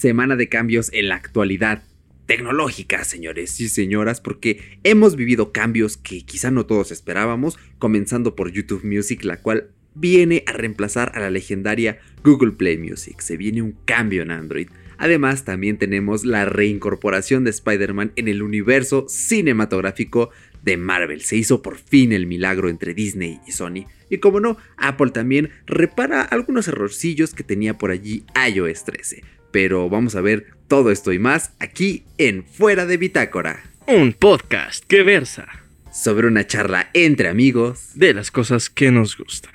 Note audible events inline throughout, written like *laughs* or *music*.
semana de cambios en la actualidad tecnológica, señores y señoras, porque hemos vivido cambios que quizá no todos esperábamos, comenzando por YouTube Music, la cual viene a reemplazar a la legendaria Google Play Music. Se viene un cambio en Android. Además, también tenemos la reincorporación de Spider-Man en el universo cinematográfico de Marvel. Se hizo por fin el milagro entre Disney y Sony. Y como no, Apple también repara algunos errorcillos que tenía por allí iOS 13. Pero vamos a ver todo esto y más aquí en Fuera de Bitácora. Un podcast que versa sobre una charla entre amigos de las cosas que nos gustan.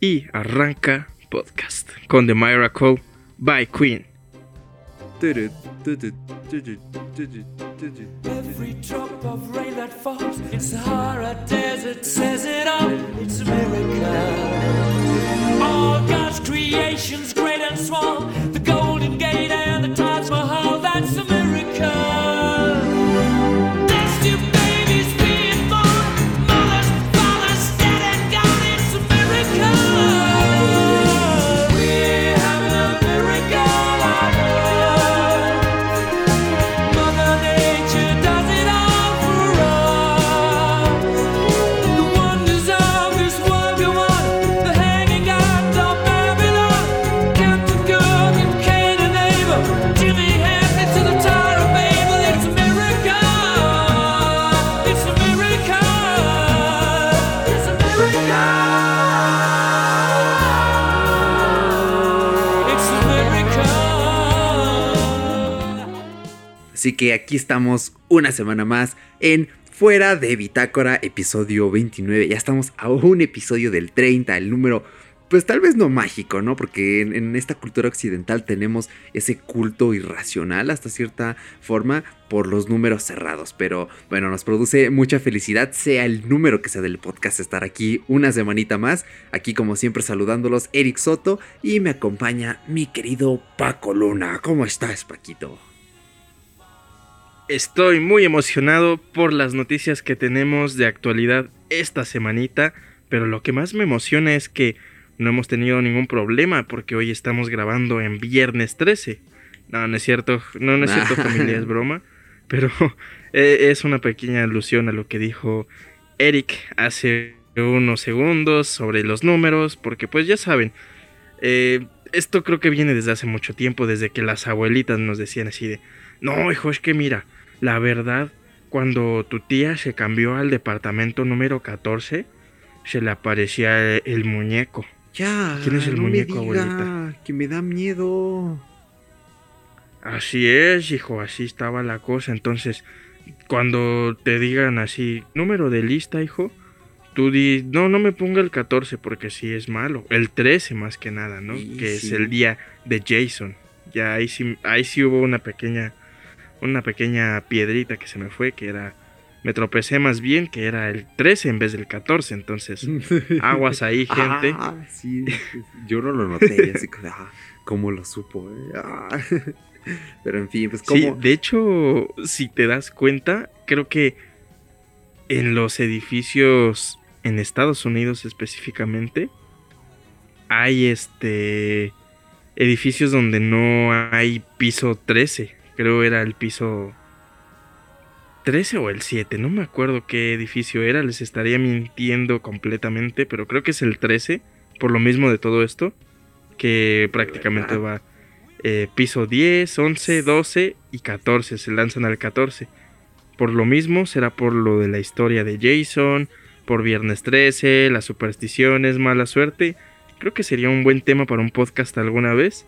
Y arranca podcast con The Miracle by Queen. Every drop of rain that falls in Sahara Desert says it all. It's a miracle. All God's creations, great and small, the Así que aquí estamos una semana más en Fuera de Bitácora, episodio 29. Ya estamos a un episodio del 30, el número pues tal vez no mágico, ¿no? Porque en, esta cultura occidental tenemos ese culto irracional hasta cierta forma por los números cerrados. Pero bueno, nos produce mucha felicidad, sea el número que sea del podcast, estar aquí una semanita más. Aquí como siempre saludándolos, Eric Soto y me acompaña mi querido Paco Luna. ¿Cómo estás, Paquito? Estoy muy emocionado por las noticias que tenemos de actualidad esta semanita, pero lo que más me emociona es que no hemos tenido ningún problema porque hoy estamos grabando en viernes 13. No, no es cierto, no, no es cierto familia, es *laughs* broma, pero *laughs* eh, es una pequeña alusión a lo que dijo Eric hace unos segundos sobre los números, porque pues ya saben, eh, esto creo que viene desde hace mucho tiempo, desde que las abuelitas nos decían así de, no, hijo, es que mira, la verdad, cuando tu tía se cambió al departamento número 14, se le aparecía el, muñeco. Ya, ¿quién es el muñeco, abuelita? Que me da miedo. Así es, hijo, así estaba la cosa. Entonces, cuando te digan así, número de lista, hijo, tú di, no, no me ponga el 14 porque sí es malo. El 13 más que nada, ¿no? que es el día de Jason. Ya ahí sí, ahí sí hubo una pequeña una pequeña piedrita que se me fue, que era, me tropecé más bien, que era el 13 en vez del 14, entonces *laughs* aguas ahí, gente. Ah, sí, yo no lo noté, así como, ah, ¿cómo lo supo? Eh? Ah. *laughs* Pero en fin, pues como... Sí, de hecho, si te das cuenta, creo que en los edificios en Estados Unidos específicamente, hay este edificios donde no hay piso 13 creo era el piso 13 o el 7, no me acuerdo qué edificio era, les estaría mintiendo completamente, pero creo que es el 13, por lo mismo de todo esto, que prácticamente va eh, piso 10, 11, 12 y 14, se lanzan al 14. Por lo mismo será por lo de la historia de Jason, por Viernes 13, las supersticiones, mala suerte. Creo que sería un buen tema para un podcast alguna vez.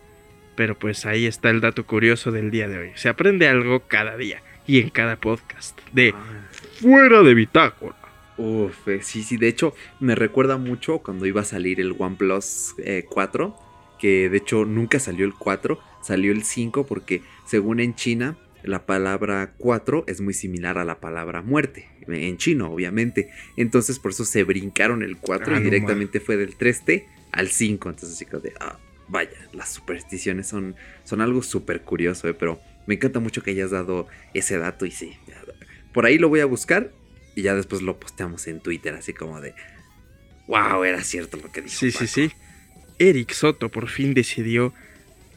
Pero pues ahí está el dato curioso del día de hoy. Se aprende algo cada día y en cada podcast de ah. Fuera de Bitácora. Uf, eh, sí, sí, de hecho me recuerda mucho cuando iba a salir el OnePlus 4, eh, que de hecho nunca salió el 4, salió el 5 porque según en China la palabra 4 es muy similar a la palabra muerte, en chino obviamente, entonces por eso se brincaron el 4 y ah, directamente fue del 3T al 5, entonces chicos de... Ah, vaya, las supersticiones son, son algo súper curioso, ¿eh? pero me encanta mucho que hayas dado ese dato y sí, por ahí lo voy a buscar y ya después lo posteamos en Twitter, así como de, wow, era cierto lo que dijo. Sí, sí, sí. Eric Soto por fin decidió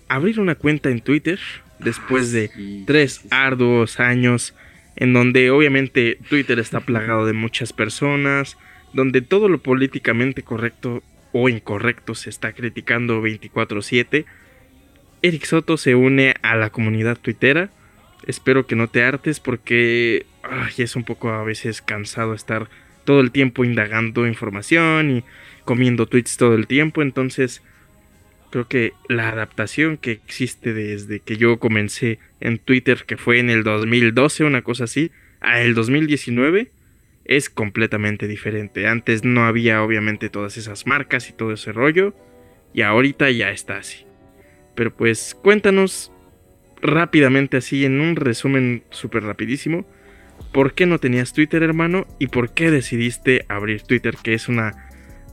abrir una cuenta en Twitter después de tres arduos años en donde obviamente Twitter está plagado de muchas personas, donde todo lo políticamente correcto o incorrecto se está criticando 24/7. Eric Soto se une a la comunidad twittera. Espero que no te hartes porque es un poco a veces cansado estar todo el tiempo indagando información y comiendo tweets todo el tiempo. Entonces creo que la adaptación que existe desde que yo comencé en Twitter, que fue en el 2012, una cosa así, a el 2019, es completamente diferente. Antes no había obviamente todas esas marcas y todo ese rollo, y ahorita ya está así. Pero pues cuéntanos rápidamente así en un resumen súper rapidísimo, ¿por qué no tenías Twitter hermano y por qué decidiste abrir Twitter, que es una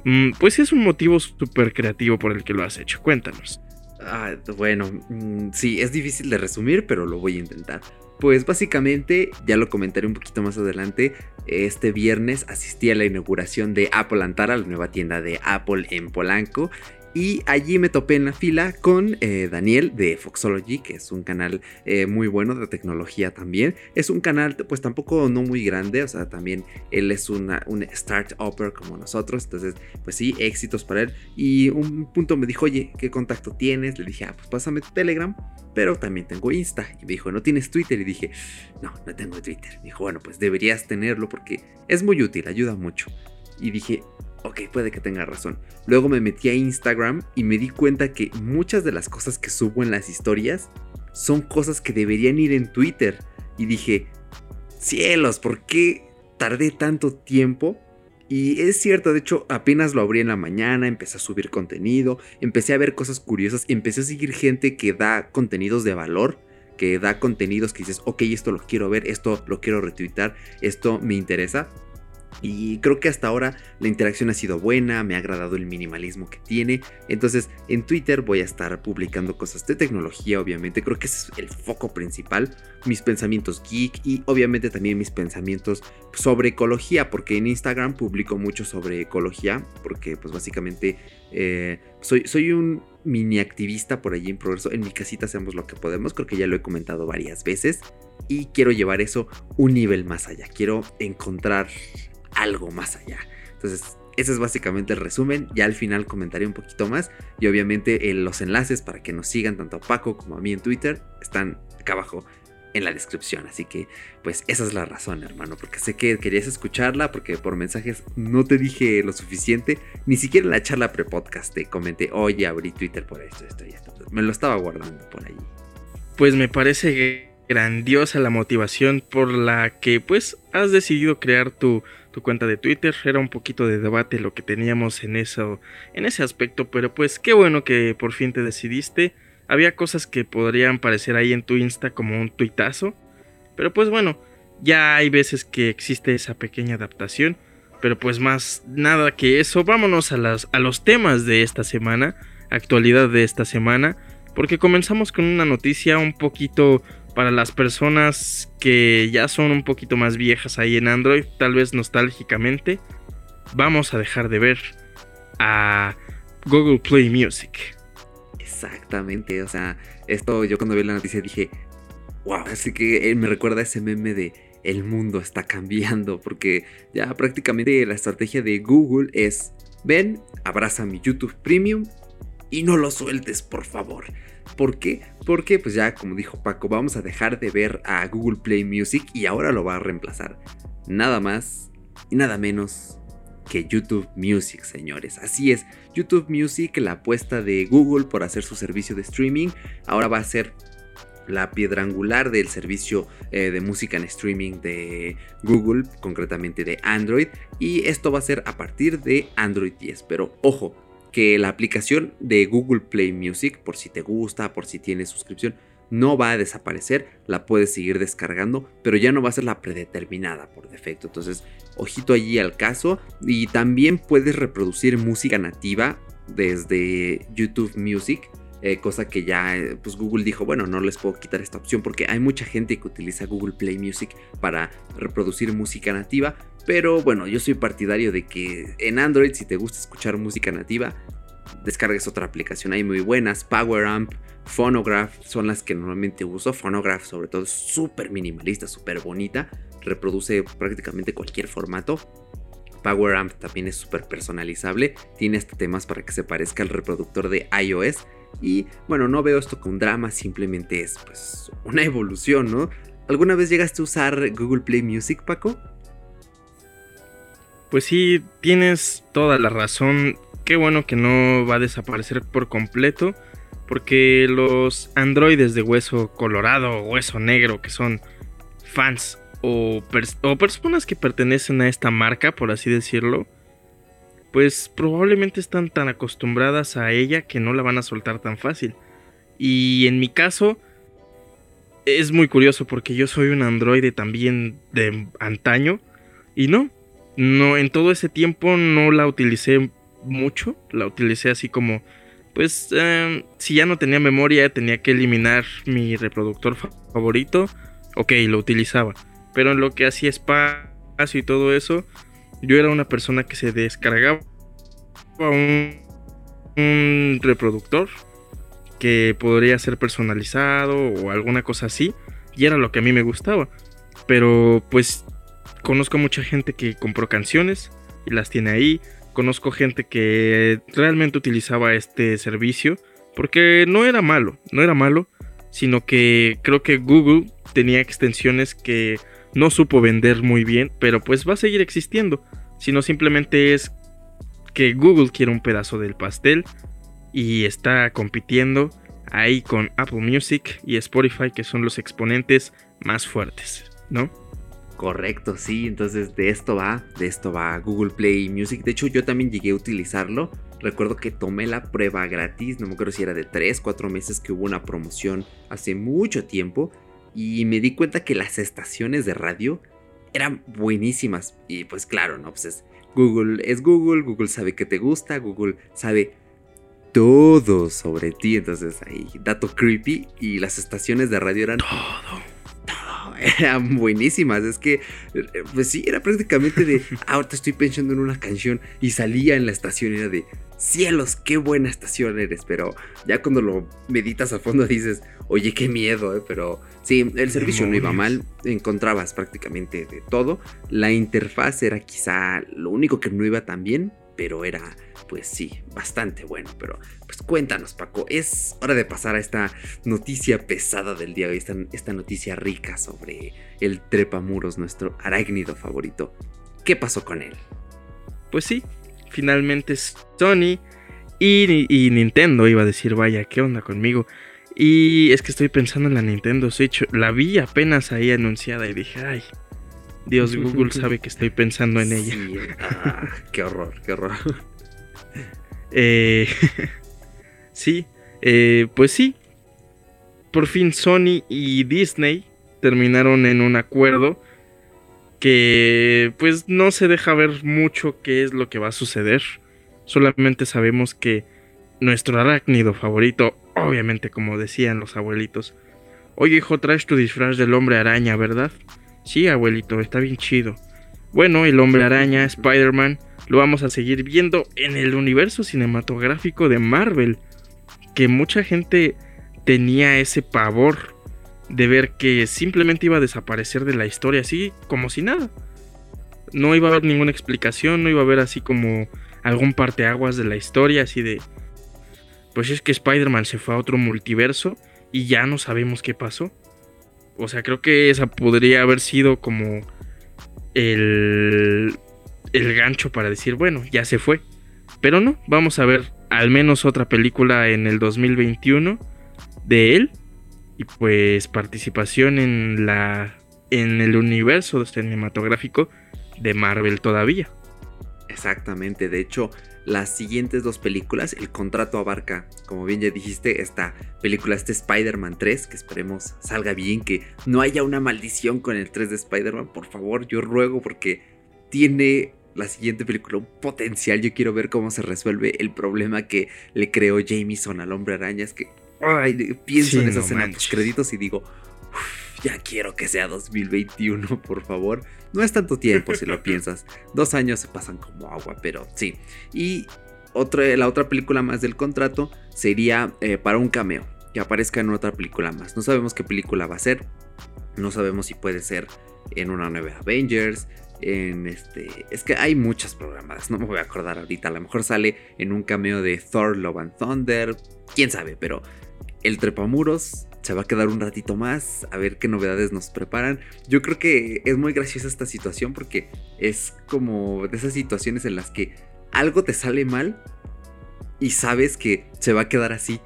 Mm, pues es un motivo súper creativo por el que lo has hecho. Cuéntanos. Ah, bueno, mm, sí, es difícil de resumir, pero lo voy a intentar. Pues básicamente, ya lo comentaré un poquito más adelante, este viernes asistí a la inauguración de Apple Antara, la nueva tienda de Apple en Polanco, y allí me topé en la fila con eh, Daniel de Foxology, que es un canal eh, muy bueno de tecnología también. Es un canal, pues tampoco no muy grande, o sea, también él es una, un start-upper como nosotros. Entonces, pues sí, éxitos para él. Y un punto me dijo, oye, ¿qué contacto tienes? Le dije, ah, pues pásame tu Telegram, pero también tengo Insta. Y me dijo, ¿no tienes Twitter? Y dije, no, no tengo Twitter. Me dijo, bueno, pues deberías tenerlo porque es muy útil, ayuda mucho. Y dije, ok, puede que tenga razón. Luego me metí a Instagram y me di cuenta que muchas de las cosas que subo en las historias son cosas que deberían ir en Twitter. Y dije, cielos, ¿por qué tardé tanto tiempo? Y es cierto, de hecho, apenas lo abrí en la mañana, empecé a subir contenido, empecé a ver cosas curiosas, empecé a seguir gente que da contenidos de valor, que da contenidos que dices, ok, esto lo quiero ver, esto lo quiero retuitar, esto me interesa. Y creo que hasta ahora la interacción ha sido buena, me ha agradado el minimalismo que tiene. Entonces en Twitter voy a estar publicando cosas de tecnología, obviamente. Creo que ese es el foco principal. Mis pensamientos geek y obviamente también mis pensamientos sobre ecología. Porque en Instagram publico mucho sobre ecología. Porque pues básicamente eh, soy, soy un mini activista por allí en progreso. En mi casita hacemos lo que podemos. Creo que ya lo he comentado varias veces. Y quiero llevar eso un nivel más allá. Quiero encontrar algo más allá. Entonces, ese es básicamente el resumen. Ya al final comentaré un poquito más. Y obviamente eh, los enlaces para que nos sigan tanto a Paco como a mí en Twitter están acá abajo en la descripción. Así que, pues esa es la razón, hermano. Porque sé que querías escucharla, porque por mensajes no te dije lo suficiente. Ni siquiera en la charla pre-podcast te comenté, oye, abrí Twitter por esto, esto y esto. Me lo estaba guardando por ahí. Pues me parece grandiosa la motivación por la que, pues, has decidido crear tu tu cuenta de Twitter. Era un poquito de debate lo que teníamos en eso, en ese aspecto, pero pues qué bueno que por fin te decidiste. Había cosas que podrían parecer ahí en tu Insta como un tuitazo, pero pues bueno, ya hay veces que existe esa pequeña adaptación, pero pues más nada que eso, vámonos a, las, a los temas de esta semana, actualidad de esta semana, porque comenzamos con una noticia un poquito para las personas que ya son un poquito más viejas ahí en Android, tal vez nostálgicamente, vamos a dejar de ver a Google Play Music. Exactamente, o sea, esto yo cuando vi la noticia dije, wow, así que eh, me recuerda ese meme de el mundo está cambiando, porque ya prácticamente la estrategia de Google es, ven, abraza mi YouTube Premium y no lo sueltes, por favor. ¿Por qué? Porque pues ya como dijo Paco, vamos a dejar de ver a Google Play Music y ahora lo va a reemplazar. Nada más y nada menos que YouTube Music, señores. Así es, YouTube Music, la apuesta de Google por hacer su servicio de streaming, ahora va a ser la piedra angular del servicio eh, de música en streaming de Google, concretamente de Android, y esto va a ser a partir de Android 10. Pero ojo, que la aplicación de Google Play Music, por si te gusta, por si tienes suscripción, no va a desaparecer, la puedes seguir descargando, pero ya no va a ser la predeterminada por defecto. Entonces, ojito allí al caso. Y también puedes reproducir música nativa desde YouTube Music. Eh, cosa que ya eh, pues Google dijo, bueno, no les puedo quitar esta opción porque hay mucha gente que utiliza Google Play Music para reproducir música nativa, pero bueno, yo soy partidario de que en Android, si te gusta escuchar música nativa, descargues otra aplicación. Hay muy buenas, PowerAmp, Phonograph son las que normalmente uso. Phonograph sobre todo es súper minimalista, súper bonita, reproduce prácticamente cualquier formato. PowerAmp también es súper personalizable, tiene hasta temas para que se parezca al reproductor de iOS. Y bueno, no veo esto con drama, simplemente es pues una evolución, ¿no? ¿Alguna vez llegaste a usar Google Play Music, Paco? Pues sí, tienes toda la razón. Qué bueno que no va a desaparecer por completo. Porque los androides de hueso colorado o hueso negro, que son fans o, personas que pertenecen a esta marca, por así decirlo, pues probablemente están tan acostumbradas a ella que no la van a soltar tan fácil. Y en mi caso, es muy curioso porque yo soy un androide también de antaño. Y no, no, en todo ese tiempo no la utilicé mucho. La utilicé así como, pues, em, si ya no tenía memoria, tenía que eliminar mi reproductor favorito. Ok, lo utilizaba. Pero en lo que hacía espacio y todo eso, yo era una persona que se descargaba un, reproductor que podría ser personalizado o alguna cosa así. Y era lo que a mí me gustaba. Pero pues conozco mucha gente que compró canciones y las tiene ahí. Conozco gente que realmente utilizaba este servicio porque no era malo, no era malo, sino que creo que Google tenía extensiones que no supo vender muy bien, pero pues va a seguir existiendo, sino simplemente es que Google quiere un pedazo del pastel y está compitiendo ahí con Apple Music y Spotify, que son los exponentes más fuertes, ¿no? Correcto, sí, entonces de esto va, de esto va Google Play Music. De hecho, yo también llegué a utilizarlo. Recuerdo que tomé la prueba gratis, no me acuerdo si era de 3, 4 meses que hubo una promoción hace mucho tiempo. Y me di cuenta que las estaciones de radio eran buenísimas. Y pues claro, ¿no? Pues es Google, es Google, Google sabe que te gusta, Google sabe todo sobre ti. Entonces ahí, dato creepy. Y las estaciones de radio eran... Todo eran buenísimas. Es que, pues sí, era prácticamente de, ah, *laughs* ahorita estoy pensando en una canción y salía en la estación y era de, cielos, qué buena estación eres. Pero ya cuando lo meditas a fondo dices, oye, qué miedo, ¿eh? pero sí, el servicio no iba mal, encontrabas prácticamente de todo. La interfaz era quizá lo único que no iba tan bien, pero era pues sí, bastante bueno. Pero pues cuéntanos, Paco, es hora de pasar a esta noticia pesada del día hoy, esta, esta noticia rica sobre el trepamuros, nuestro arácnido favorito. ¿Qué pasó con él? Pues sí, finalmente Sony y, y, Nintendo, iba a decir, vaya, ¿qué onda conmigo? Y es que estoy pensando en la Nintendo Switch, la vi apenas ahí anunciada y dije, ay, Dios, *laughs* Google sabe que estoy pensando en ella. Ah, qué horror, qué horror. Eh, *laughs* sí, eh, pues sí. Por fin Sony y Disney terminaron en un acuerdo que pues no se deja ver mucho qué es lo que va a suceder. Solamente sabemos que nuestro arácnido favorito, obviamente como decían los abuelitos, oye hijo, traes tu disfraz del hombre araña, ¿verdad? Sí, abuelito, está bien chido. Bueno, el hombre araña, Spider-Man, lo vamos a seguir viendo en el universo cinematográfico de Marvel. Que mucha gente tenía ese pavor de ver que simplemente iba a desaparecer de la historia así como si nada. No iba a haber ninguna explicación, no iba a haber así como algún parteaguas de la historia, así de... Pues es que Spider-Man se fue a otro multiverso y ya no sabemos qué pasó. O sea, creo que esa podría haber sido como el el gancho para decir, bueno, ya se fue. Pero no, vamos a ver al menos otra película en el 2021 de él y pues participación en la en el universo cinematográfico de Marvel todavía. Exactamente, de hecho, las siguientes dos películas, el contrato abarca, como bien ya dijiste, esta película, este Spider-Man 3, que esperemos salga bien, que no haya una maldición con el 3 de Spider-Man, por favor, yo ruego porque tiene la siguiente película un potencial. Yo quiero ver cómo se resuelve el problema que le creó Jameson al hombre araña. Es que pienso en esa escena los créditos y digo, ya quiero que sea 2021, por favor. No es tanto tiempo si lo *laughs* piensas. Dos años se pasan como agua, pero sí. Y la otra película más del contrato sería eh, para un cameo, que aparezca en otra película más. No sabemos qué película va a ser, no sabemos si puede ser en una nueva Avengers, en este... Es que hay muchas programadas, no me voy a acordar ahorita, a lo mejor sale en un cameo de Thor, Love and Thunder, quién sabe, pero el trepamuros se va a quedar un ratito más a ver qué novedades nos preparan. Yo creo que es muy graciosa esta situación porque es como de esas situaciones en las que algo te sale mal y sabes que se va a quedar así.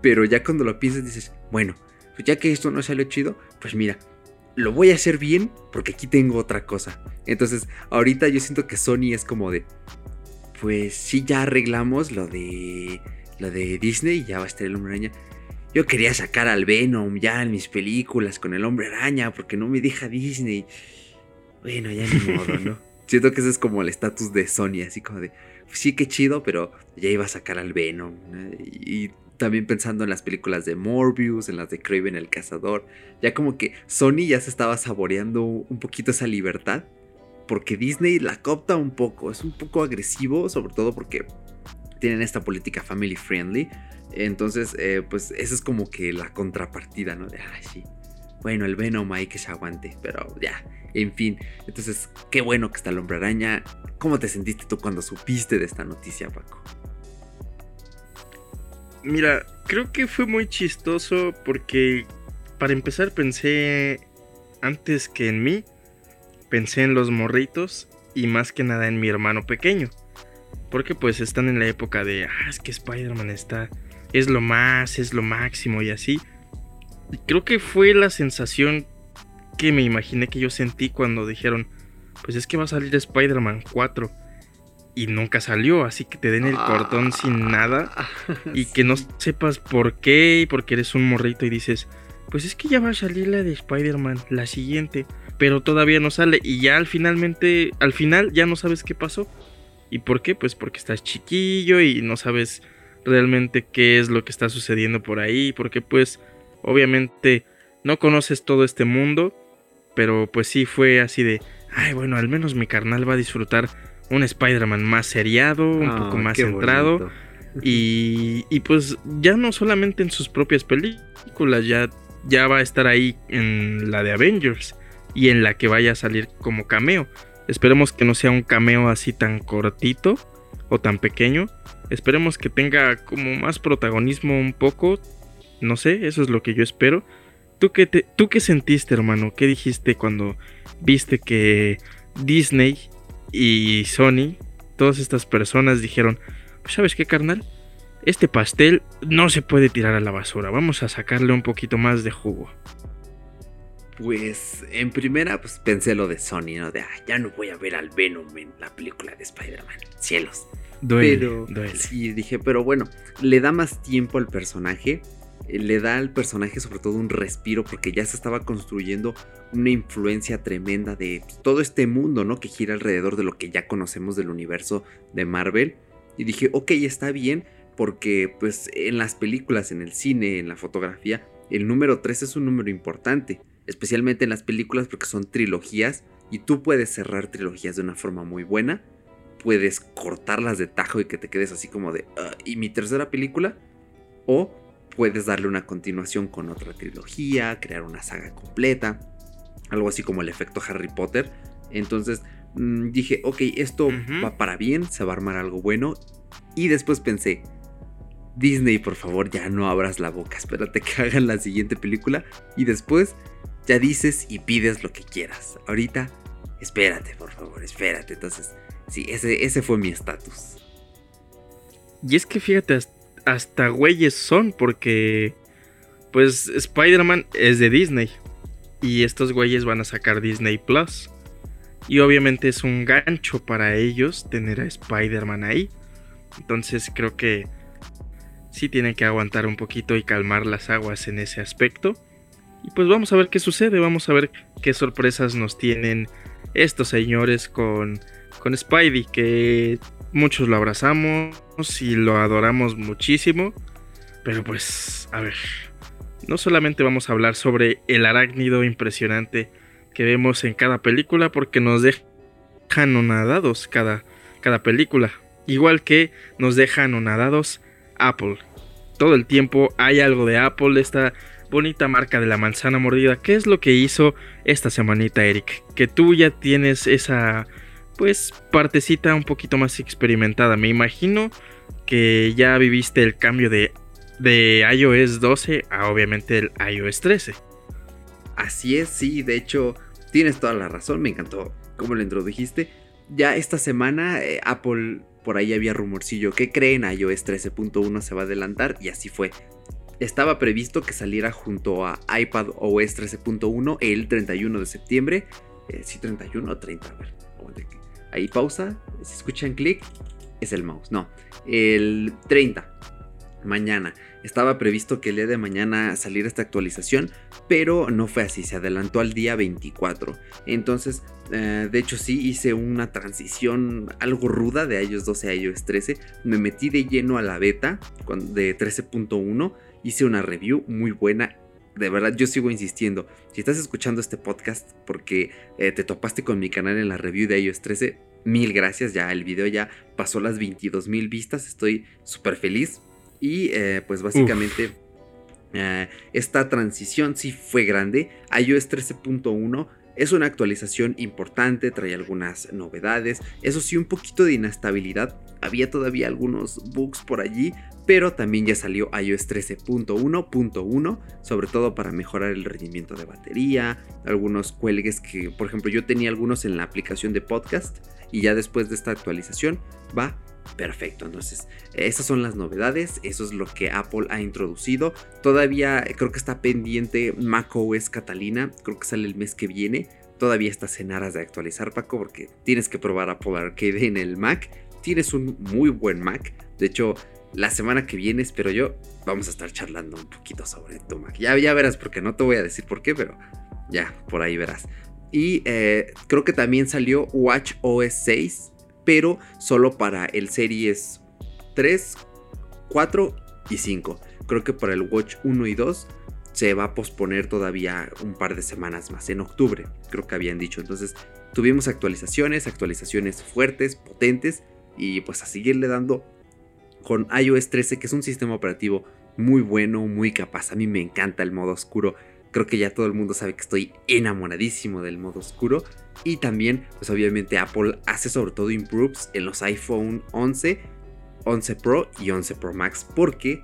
Pero ya cuando lo piensas dices, bueno, pues ya que esto no salió chido, pues mira, lo voy a hacer bien porque aquí tengo otra cosa. Entonces, ahorita yo siento que Sony es como de, pues sí, ya arreglamos lo de, lo de Disney ya va a estar el hombre araña. Yo quería sacar al Venom ya en mis películas con el hombre araña porque no me deja Disney. Bueno, ya ni modo, ¿no? *laughs* Siento que ese es como el estatus de Sony, así como de, sí, qué chido, pero ya iba a sacar al Venom. Y también pensando en las películas de Morbius, en las de Craven el Cazador, ya como que Sony ya se estaba saboreando un poquito esa libertad, porque Disney la copta un poco, es un poco agresivo, sobre todo porque tienen esta política family friendly, entonces, eh, pues esa es como que la contrapartida, ¿no? De, ay, sí. Bueno, el Venom hay que se aguante, pero ya, en fin. Entonces, qué bueno que está el hombre araña. ¿Cómo te sentiste tú cuando supiste de esta noticia, Paco? Mira, creo que fue muy chistoso porque para empezar pensé antes que en mí, pensé en los morritos y más que nada en mi hermano pequeño. Porque pues están en la época de, ah, es que Spider-Man está es lo más, es lo máximo y así. Y creo que fue la sensación que me imaginé que yo sentí cuando dijeron, pues es que va a salir Spider-Man 4 y nunca salió, así que te den el cortón sin nada y que no *laughs* sepas por qué y porque eres un morrito y dices, pues es que ya va a salir la de Spider-Man, la siguiente, pero todavía no sale y ya al finalmente, al final ya no sabes qué pasó. ¿Y por qué? Pues porque estás chiquillo y no sabes realmente qué es lo que está sucediendo por ahí, porque pues obviamente no conoces todo este mundo, pero pues sí fue así de, ay bueno, al menos mi carnal va a disfrutar un Spider-Man más seriado, un ah, poco más centrado. Y, y, pues ya no solamente en sus propias películas, ya, ya va a estar ahí en la de Avengers y en la que vaya a salir como cameo. Esperemos que no sea un cameo así tan cortito o tan pequeño, Esperemos que tenga como más protagonismo un poco. No sé, eso es lo que yo espero. ¿Tú qué, te, ¿Tú qué sentiste, hermano? ¿Qué dijiste cuando viste que Disney y Sony, todas estas personas dijeron, ¿sabes qué, carnal? Este pastel no se puede tirar a la basura, vamos a sacarle un poquito más de jugo. Pues en primera pues pensé lo de Sony, ¿no? De, ah, ya no voy a ver al Venom en la película de Spider-Man. Cielos. Duele, pero, Sí, dije, pero bueno, le da más tiempo al personaje. Eh, le da al personaje sobre todo un respiro porque ya se estaba construyendo una influencia tremenda de pues, todo este mundo, ¿no? Que gira alrededor de lo que ya conocemos del universo de Marvel. Y dije, ok, está bien porque pues en las películas, en el cine, en la fotografía, el número 3 es un número importante. Especialmente en las películas porque son trilogías y tú puedes cerrar trilogías de una forma muy buena puedes cortarlas de tajo y que te quedes así como de, ah, ¿y mi tercera película? O puedes darle una continuación con otra trilogía, crear una saga completa, algo así como el efecto Harry Potter. Entonces mm, dije, ok, esto va para bien, se va a armar algo bueno. Y después pensé, Disney, por favor, ya no abras la boca, espérate que *laughs* hagan la siguiente película y después ya dices y pides lo que quieras. Ahorita, espérate, por favor, espérate. Entonces, Sí, ese, ese fue mi estatus. Y es que fíjate, hasta güeyes son, porque pues Spider-Man es de Disney. Y estos güeyes van a sacar Disney Plus. Y obviamente es un gancho para ellos tener a Spider-Man ahí. Entonces creo que sí tienen que aguantar un poquito y calmar las aguas en ese aspecto. Y pues vamos a ver qué sucede, vamos a ver qué sorpresas nos tienen estos señores con con Spidey, que muchos lo abrazamos y lo adoramos muchísimo. Pero pues, a ver, no solamente vamos a hablar sobre el arácnido impresionante que vemos en cada película, porque nos dejan nadados cada, cada película. Igual que nos dejan anonadados Apple. Todo el tiempo hay algo de Apple, esta bonita marca de la manzana mordida. ¿Qué es lo que hizo esta semanita, Eric? Que tú ya tienes esa, pues, partecita un poquito más experimentada. Me imagino que ya viviste el cambio de, de iOS 12 a obviamente el iOS 13. Así es, sí, de hecho, tienes toda la razón, me encantó cómo lo introdujiste. Ya esta semana eh, Apple por ahí había rumorcillo que creen iOS 13.1 se va a adelantar y así fue. Estaba previsto que saliera junto a iPad OS 13.1 el 31 de septiembre. Eh, sí, 31 o 30, a ver. Ahí pausa, si escuchan clic, es el mouse. No, el 30, mañana. Estaba previsto que el día de mañana saliera esta actualización, pero no fue así, se adelantó al día 24. Entonces, eh, de hecho sí hice una transición algo ruda de iOS 12 a iOS 13. Me metí de lleno a la beta de 13.1, hice una review muy buena de verdad yo sigo insistiendo. Si estás escuchando este podcast porque eh, te topaste con mi canal en la review de iOS 13, mil gracias. Ya el video ya pasó las 22 mil vistas. Estoy súper feliz. Y eh, pues básicamente eh, esta transición sí fue grande. iOS 13.1 es una actualización importante, trae algunas novedades, eso sí un poquito de inestabilidad, había todavía algunos bugs por allí, pero también ya salió iOS 13.1.1, sobre todo para mejorar el rendimiento de batería, algunos cuelgues que, por ejemplo, yo tenía algunos en la aplicación de podcast y ya después de esta actualización va Perfecto, entonces esas son las novedades, eso es lo que Apple ha introducido. Todavía creo que está pendiente macOS Catalina, creo que sale el mes que viene. Todavía estás en aras de actualizar, Paco, porque tienes que probar Apple Arcade en el Mac. Tienes un muy buen Mac. De hecho, la semana que viene, espero yo, vamos a estar charlando un poquito sobre tu Mac. Ya, verás, porque no te voy a decir por qué, pero ya, por ahí verás. Y eh, creo que también salió Watch OS 6 pero solo para el Series 3, 4 y 5. Creo que para el Watch 1 y 2 se va a posponer todavía un par de semanas más, en octubre, creo que habían dicho. Entonces tuvimos actualizaciones, actualizaciones fuertes, potentes, y pues a seguirle dando con iOS 13, que es un sistema operativo muy bueno, muy capaz. A mí me encanta el modo oscuro Creo que ya todo el mundo sabe que estoy enamoradísimo del modo oscuro. Y también, pues obviamente Apple hace sobre todo improves en los iPhone 11, 11 Pro y 11 Pro Max. Porque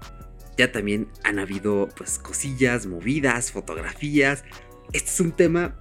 ya también han habido pues cosillas, movidas, fotografías. Este es un tema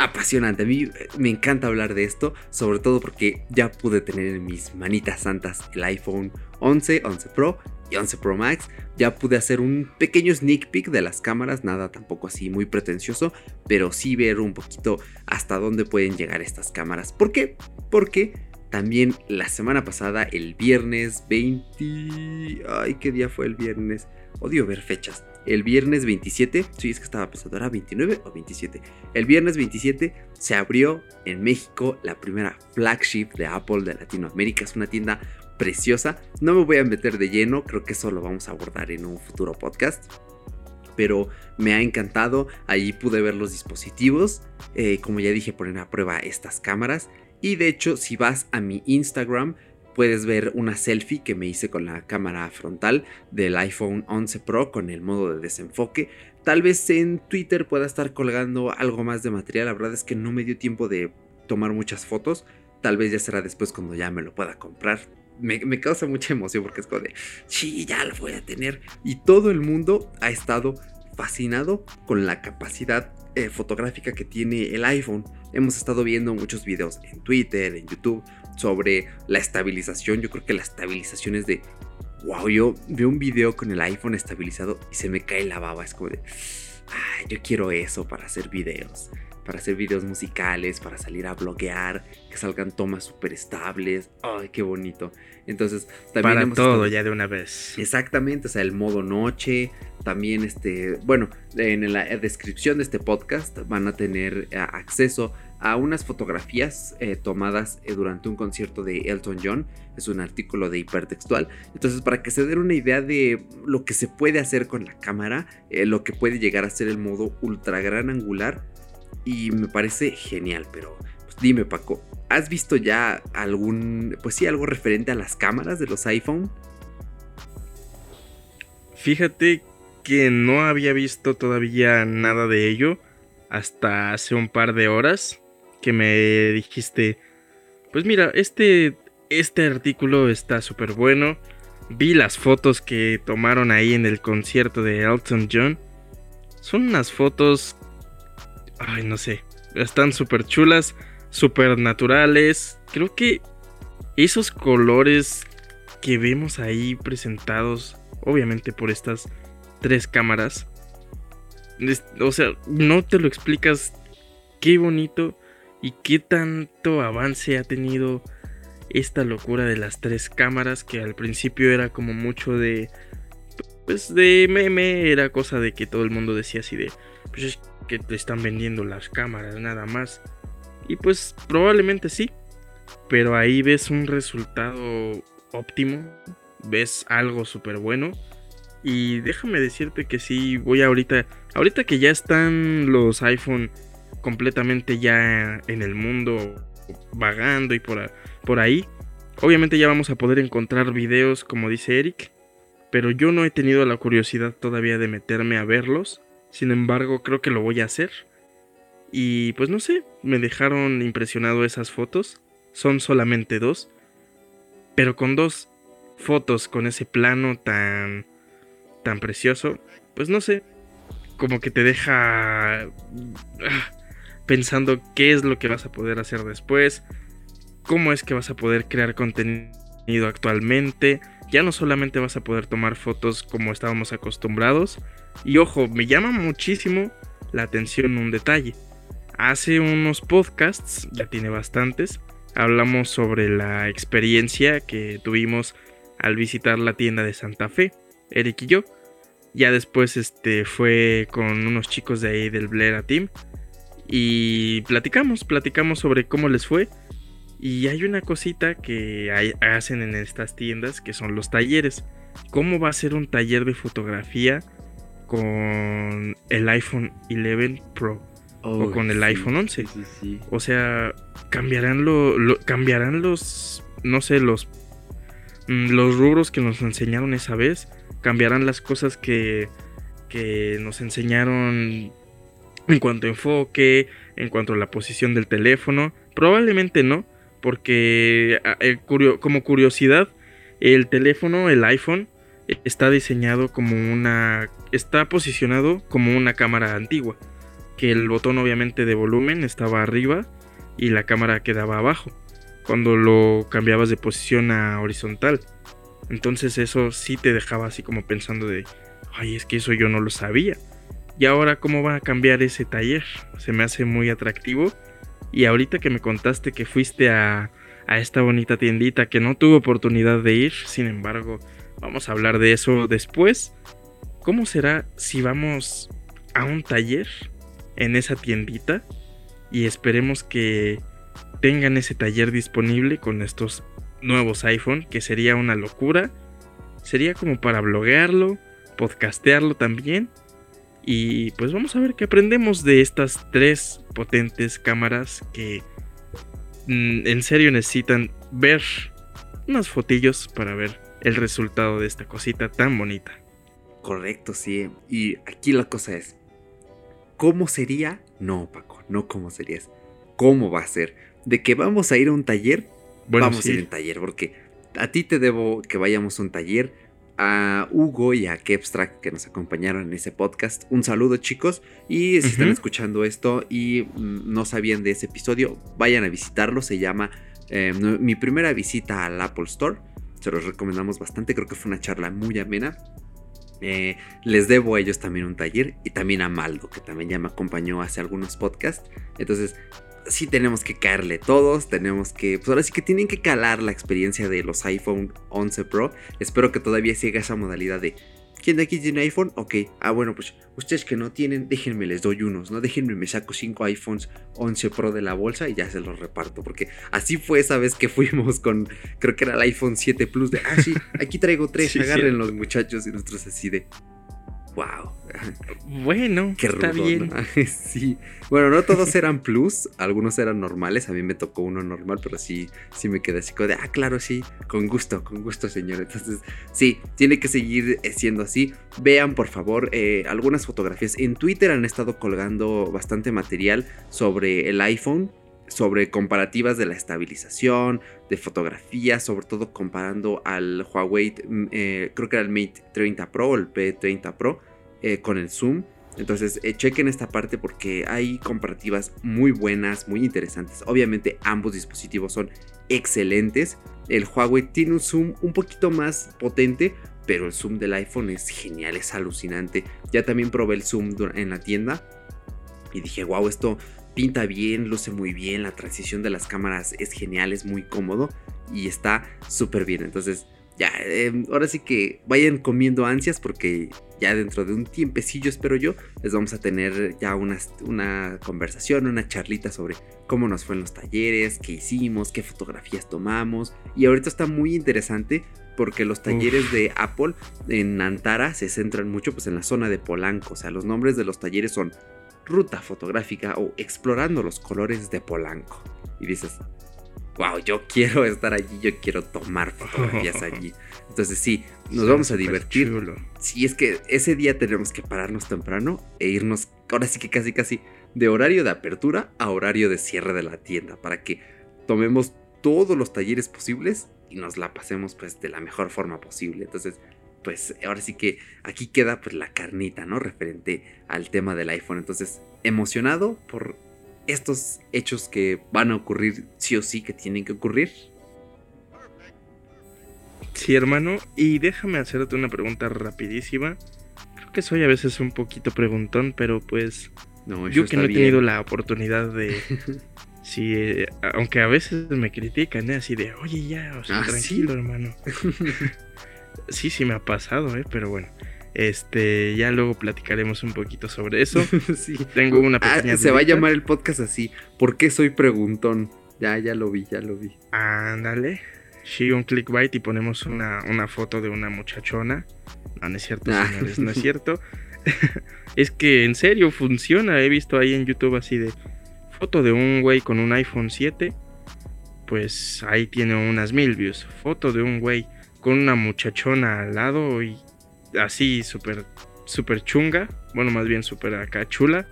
apasionante. A mí eh, me encanta hablar de esto, sobre todo porque ya pude tener en mis manitas santas el iPhone 11, 11 Pro y 11 Pro Max. Ya pude hacer un pequeño sneak peek de las cámaras, nada tampoco así muy pretencioso, pero sí ver un poquito hasta dónde pueden llegar estas cámaras. ¿Por qué? Porque también la semana pasada, el viernes 20... Ay, ¿qué día fue el viernes? Odio ver fechas. El viernes 27, sí, es que estaba pensando, ¿era 29 o 27? El viernes 27 se abrió en México la primera flagship de Apple de Latinoamérica. Es una tienda preciosa. No me voy a meter de lleno, creo que eso lo vamos a abordar en un futuro podcast. Pero me ha encantado, allí pude ver los dispositivos, eh, como ya dije, ponen a prueba estas cámaras. Y de hecho, si vas a mi Instagram, puedes ver una selfie que me hice con la cámara frontal del iPhone 11 Pro con el modo de desenfoque. Tal vez en Twitter pueda estar colgando algo más de material, la verdad es que no me dio tiempo de tomar muchas fotos. Tal vez ya será después cuando ya me lo pueda comprar me, causa mucha emoción porque es como de, sí, ya lo voy a tener. Y todo el mundo ha estado fascinado con la capacidad eh, fotográfica que tiene el iPhone. Hemos estado viendo muchos videos en Twitter, en YouTube, sobre la estabilización. Yo creo que la estabilización es de, wow, yo veo un video con el iPhone estabilizado y se me cae la baba. Es como de, yo quiero eso para hacer videos para hacer videos musicales, para salir a bloguear, que salgan tomas súper estables. ¡Ay, qué bonito! Entonces, también... Para todo ya de una vez. Exactamente, o sea, el modo noche, también este... Bueno, en la descripción de este podcast van a tener eh, acceso a unas fotografías eh, tomadas eh, durante un concierto de Elton John. Es un artículo de hipertextual. Entonces, para que se den una idea de lo que se puede hacer con la cámara, lo que puede llegar a ser el modo ultra gran angular, y me parece genial, pero pues Dime, Paco, ¿has visto ya algún, pues sí, algo referente a las cámaras de los iPhone? Fíjate que no había visto todavía nada de ello hasta hace un par de horas que me dijiste, pues mira, este, este artículo está súper bueno. Vi las fotos que tomaron ahí en el concierto de Elton John. Son unas fotos, ay, no sé, están súper chulas, súper naturales. Creo que esos colores que vemos ahí presentados, obviamente por estas tres cámaras, o sea, no te lo explicas qué bonito y qué tanto avance ha tenido esta locura de las tres cámaras que al principio era como mucho de pues de meme era cosa de que todo el mundo decía así de pues es que te están vendiendo las cámaras nada más y pues probablemente sí pero ahí ves un resultado óptimo ves algo súper bueno y déjame decirte que sí voy ahorita ahorita que ya están los iPhone completamente ya en el mundo vagando y por, por ahí. Obviamente ya vamos a poder encontrar videos como dice Eric, pero yo no he tenido la curiosidad todavía de meterme a verlos. Sin embargo, creo que lo voy a hacer. Y pues no sé, me dejaron impresionado esas fotos. Son solamente dos. Pero con dos fotos con ese plano tan tan precioso, pues no sé, como que te deja ah, pensando qué es lo que vas a poder hacer después, cómo es que vas a poder crear contenido actualmente. Ya no solamente vas a poder tomar fotos como estábamos acostumbrados. Y ojo, me llama muchísimo la atención un detalle. Hace unos podcasts, ya tiene bastantes, hablamos sobre la experiencia que tuvimos al visitar la tienda de Santa Fe, Eric y yo. Ya después este, fue con unos chicos de ahí del Blair Team y platicamos, platicamos sobre cómo les fue. Y hay una cosita que hacen en estas tiendas que son los talleres. ¿Cómo va a ser un taller de fotografía con el iPhone 11 Pro? o con el iPhone 11. o sea, cambiarán lo, cambiarán los no sé, los mm, los rubros que nos enseñaron esa vez, cambiarán las cosas que que nos enseñaron en cuanto a enfoque, en cuanto a la posición del teléfono. Probablemente no, porque como curiosidad, el teléfono, el iPhone, está diseñado como una... está posicionado como una cámara antigua. Que el botón obviamente de volumen estaba arriba y la cámara quedaba abajo. Cuando lo cambiabas de posición a horizontal. Entonces eso sí te dejaba así como pensando de... Ay, es que eso yo no lo sabía. Y ahora, ¿cómo va a cambiar ese taller? Se me hace muy atractivo. Y ahorita que me contaste que fuiste a, a esta bonita tiendita que no tuve oportunidad de ir, sin embargo, vamos a hablar de eso después. ¿Cómo será si vamos a un taller en esa tiendita? Y esperemos que tengan ese taller disponible con estos nuevos iPhone, que sería una locura. Sería como para bloguearlo, podcastearlo también y pues vamos a ver qué aprendemos de estas tres potentes cámaras que mm, en serio necesitan ver unas fotillos para ver el resultado de esta cosita tan bonita. Correcto, sí. Y aquí la cosa es, ¿cómo sería? No, Paco, no cómo sería. ¿Cómo va a ser? De que vamos a ir a un taller, vamos a ir a un taller, porque a ti te debo que vayamos a un taller a Hugo y a Kepstrack que nos acompañaron en ese podcast. Un saludo chicos y si están escuchando esto y mm, no sabían de ese episodio, vayan a visitarlo. Se llama eh, Mi primera visita al Apple Store. Se los recomendamos bastante, creo que fue una charla muy amena. Eh, les debo a ellos también un taller y también a Maldo, que también ya me acompañó hace algunos podcasts. Entonces, sí tenemos que caerle todos, tenemos que, pues ahora sí que tienen que calar la experiencia de los iPhone 11 Pro. Espero que todavía siga esa modalidad de, ¿quién de aquí tiene iPhone? Ok, ah bueno, pues ustedes que no tienen, déjenme les doy unos, ¿no? Déjenme me saco 5 iPhones 11 Pro de la bolsa y ya se los reparto, porque así fue esa vez que fuimos con, creo que era el iPhone 7 Plus, de, ah sí, aquí traigo tres, *laughs* agarren los muchachos y nosotros así de... wow. Bueno, Qué está rudo, bien. *laughs* ¿no? sí. Bueno, no todos eran plus, algunos eran normales. A mí me tocó uno normal, pero sí, sí me quedé así como de, ah, claro, sí, con gusto, con gusto, señor. Entonces, sí, tiene que seguir eh, siendo así. Vean, por favor, eh, algunas fotografías. En Twitter han estado colgando bastante material sobre el iPhone, sobre comparativas de la estabilización, de fotografías, sobre todo comparando al Huawei, mm, eh, creo que era el Mate 30 Pro o el P30 Pro eh, con el zoom. Entonces, eh, chequen esta parte porque hay comparativas muy buenas, muy interesantes. Obviamente, ambos dispositivos son excelentes. El Huawei tiene un zoom un poquito más potente, pero el zoom del iPhone es genial, es alucinante. Ya también probé el zoom en la tienda y dije, wow, esto pinta bien, luce muy bien, la transición de las cámaras es genial, es muy cómodo y está súper bien. Entonces, ya, eh, ahora sí que vayan comiendo ansias porque ya dentro de un tiempecillo, espero yo, les vamos a tener ya una, una conversación, una charlita sobre cómo nos fue en los talleres, qué hicimos, qué fotografías tomamos. Y ahorita está muy interesante porque los talleres de Apple en Antara se centran mucho pues en la zona de Polanco, o sea, los nombres de los talleres son Ruta Fotográfica o Explorando los Colores de Polanco. Y dices, wow, yo quiero estar allí, yo quiero tomar fotografías *laughs* allí. Entonces sí, nos Sí, vamos a divertir. chulo. Sí, es que ese día tenemos que pararnos temprano e irnos, ahora sí que casi casi, de horario de apertura a horario de cierre de la tienda, para que tomemos todos los talleres posibles y nos la pasemos pues de la mejor forma posible. Entonces, pues ahora sí que aquí queda pues la carnita, ¿no? Referente al tema del iPhone. Entonces, emocionado por estos hechos que van a ocurrir sí o sí, que tienen que ocurrir. Sí, hermano. Y déjame hacerte una pregunta rapidísima. Creo que soy a veces un poquito preguntón, pero pues No, yo que no he tenido bien. la oportunidad de... *laughs* Sí, eh, aunque a veces me critican, ¿eh? así de, oye, ya, o sea, Ah, ¿sí? tranquilo, hermano. *laughs* Sí, sí me ha pasado, ¿eh? Pero bueno, este, ya luego platicaremos un poquito sobre eso. *laughs* sí. Tengo una Ah, pequeña se va a llamar el podcast así. ¿Por qué soy preguntón? Ya, ya lo vi, ya lo vi. Ándale. Sí, un clickbait y ponemos una, una foto de una muchachona. No, no es cierto, Ah. señores, no es cierto. *laughs* es que en serio funciona. He visto ahí en YouTube así de foto de un güey con un iPhone 7. Pues ahí tiene unas mil views. Foto de un güey con una muchachona al lado y así súper súper chunga. Bueno, más bien súper acá chula.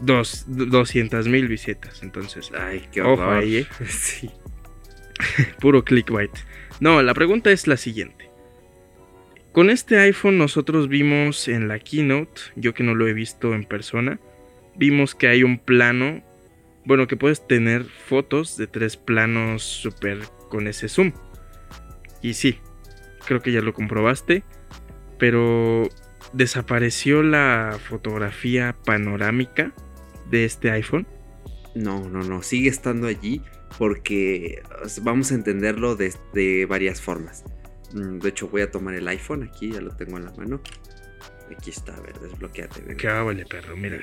Dos, 200 mil visitas. Entonces, Ay, qué Ojo horror. ahí, ¿eh? *laughs* Sí. *laughs* Puro clickbait. No, la pregunta es la siguiente. Con este iPhone nosotros vimos en la keynote, yo que no lo he visto en persona, vimos que hay un plano, bueno, que puedes tener fotos de tres planos super con ese zoom. Y sí, creo que ya lo comprobaste, pero desapareció la fotografía panorámica de este iPhone. No, no, no. Sigue estando allí porque vamos a entenderlo de, de varias formas. Mm, De hecho, voy a tomar el iPhone aquí, ya lo tengo en la mano. Aquí está, a ver, desbloqueate. Que vale, perro, mira.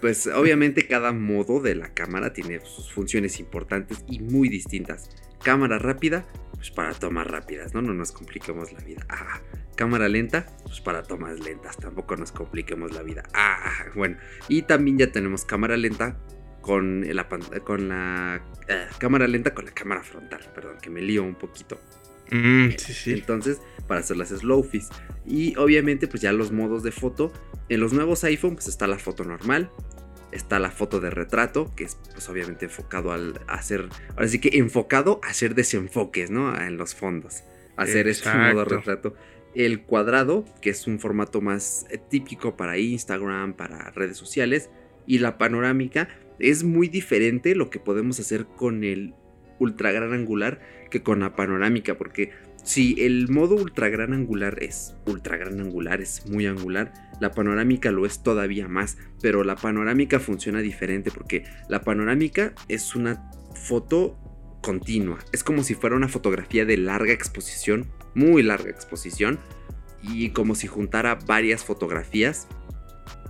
Pues obviamente cada modo de la cámara tiene sus funciones importantes y muy distintas. Cámara rápida, pues para tomas rápidas, ¿no? No nos compliquemos la vida. Ah, cámara lenta, pues para tomas lentas, tampoco nos compliquemos la vida. Ah, bueno. Y también ya tenemos cámara lenta con la, con la eh, cámara lenta con la cámara frontal, perdón, que me lío un poquito. Mm, sí, sí. Entonces, para hacer las slowfis. Y obviamente, pues ya los modos de foto. En los nuevos iPhone, pues está la foto normal. Está la foto de retrato, que es pues obviamente enfocado al hacer. Ahora sí que enfocado a hacer desenfoques, ¿no? En los fondos. Hacer este modo retrato. El cuadrado, que es un formato más eh, típico para Instagram, para redes sociales. Y la panorámica es muy diferente lo que podemos hacer con el ultra gran angular que con la panorámica, porque si el modo ultra gran angular es ultra gran angular, es muy angular, la panorámica lo es todavía más, pero la panorámica funciona diferente porque la panorámica es una foto continua, es como si fuera una fotografía de larga exposición, muy larga exposición, y como si juntara varias fotografías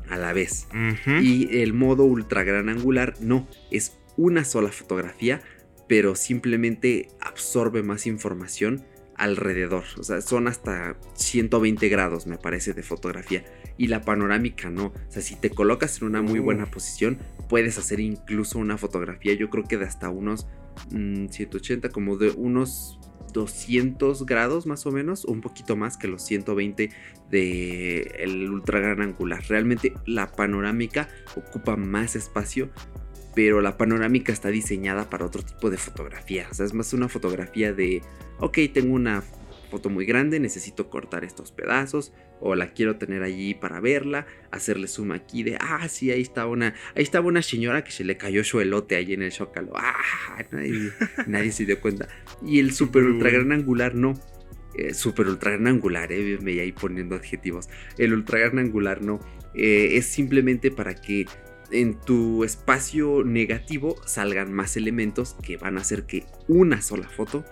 a la vez. Y el modo ultra gran angular no, es una sola fotografía, pero simplemente absorbe más información alrededor. O sea, son hasta 120 grados, me parece, de fotografía. Y la panorámica no. O sea, si te colocas en una muy buena posición, puedes hacer incluso una fotografía, yo creo que de hasta unos 180, mm, como de unos 200 grados más o menos, un poquito más que los 120 del el ultra gran angular. Realmente la panorámica ocupa más espacio, pero la panorámica está diseñada para otro tipo de fotografía. O sea, es más una fotografía de, ok, tengo una foto muy grande, necesito cortar estos pedazos o la quiero tener allí para verla, hacerle zoom aquí de, ah, sí, ahí está una, ahí estaba una señora que se le cayó su elote ahí en el zócalo, ah, nadie, *laughs* se dio cuenta. Y el super ultra gran angular no. Eh, super ultra gran angular, eh, me ahí poniendo adjetivos. El ultra gran angular no. Eh, es simplemente para que en tu espacio negativo salgan más elementos que van a hacer que una sola foto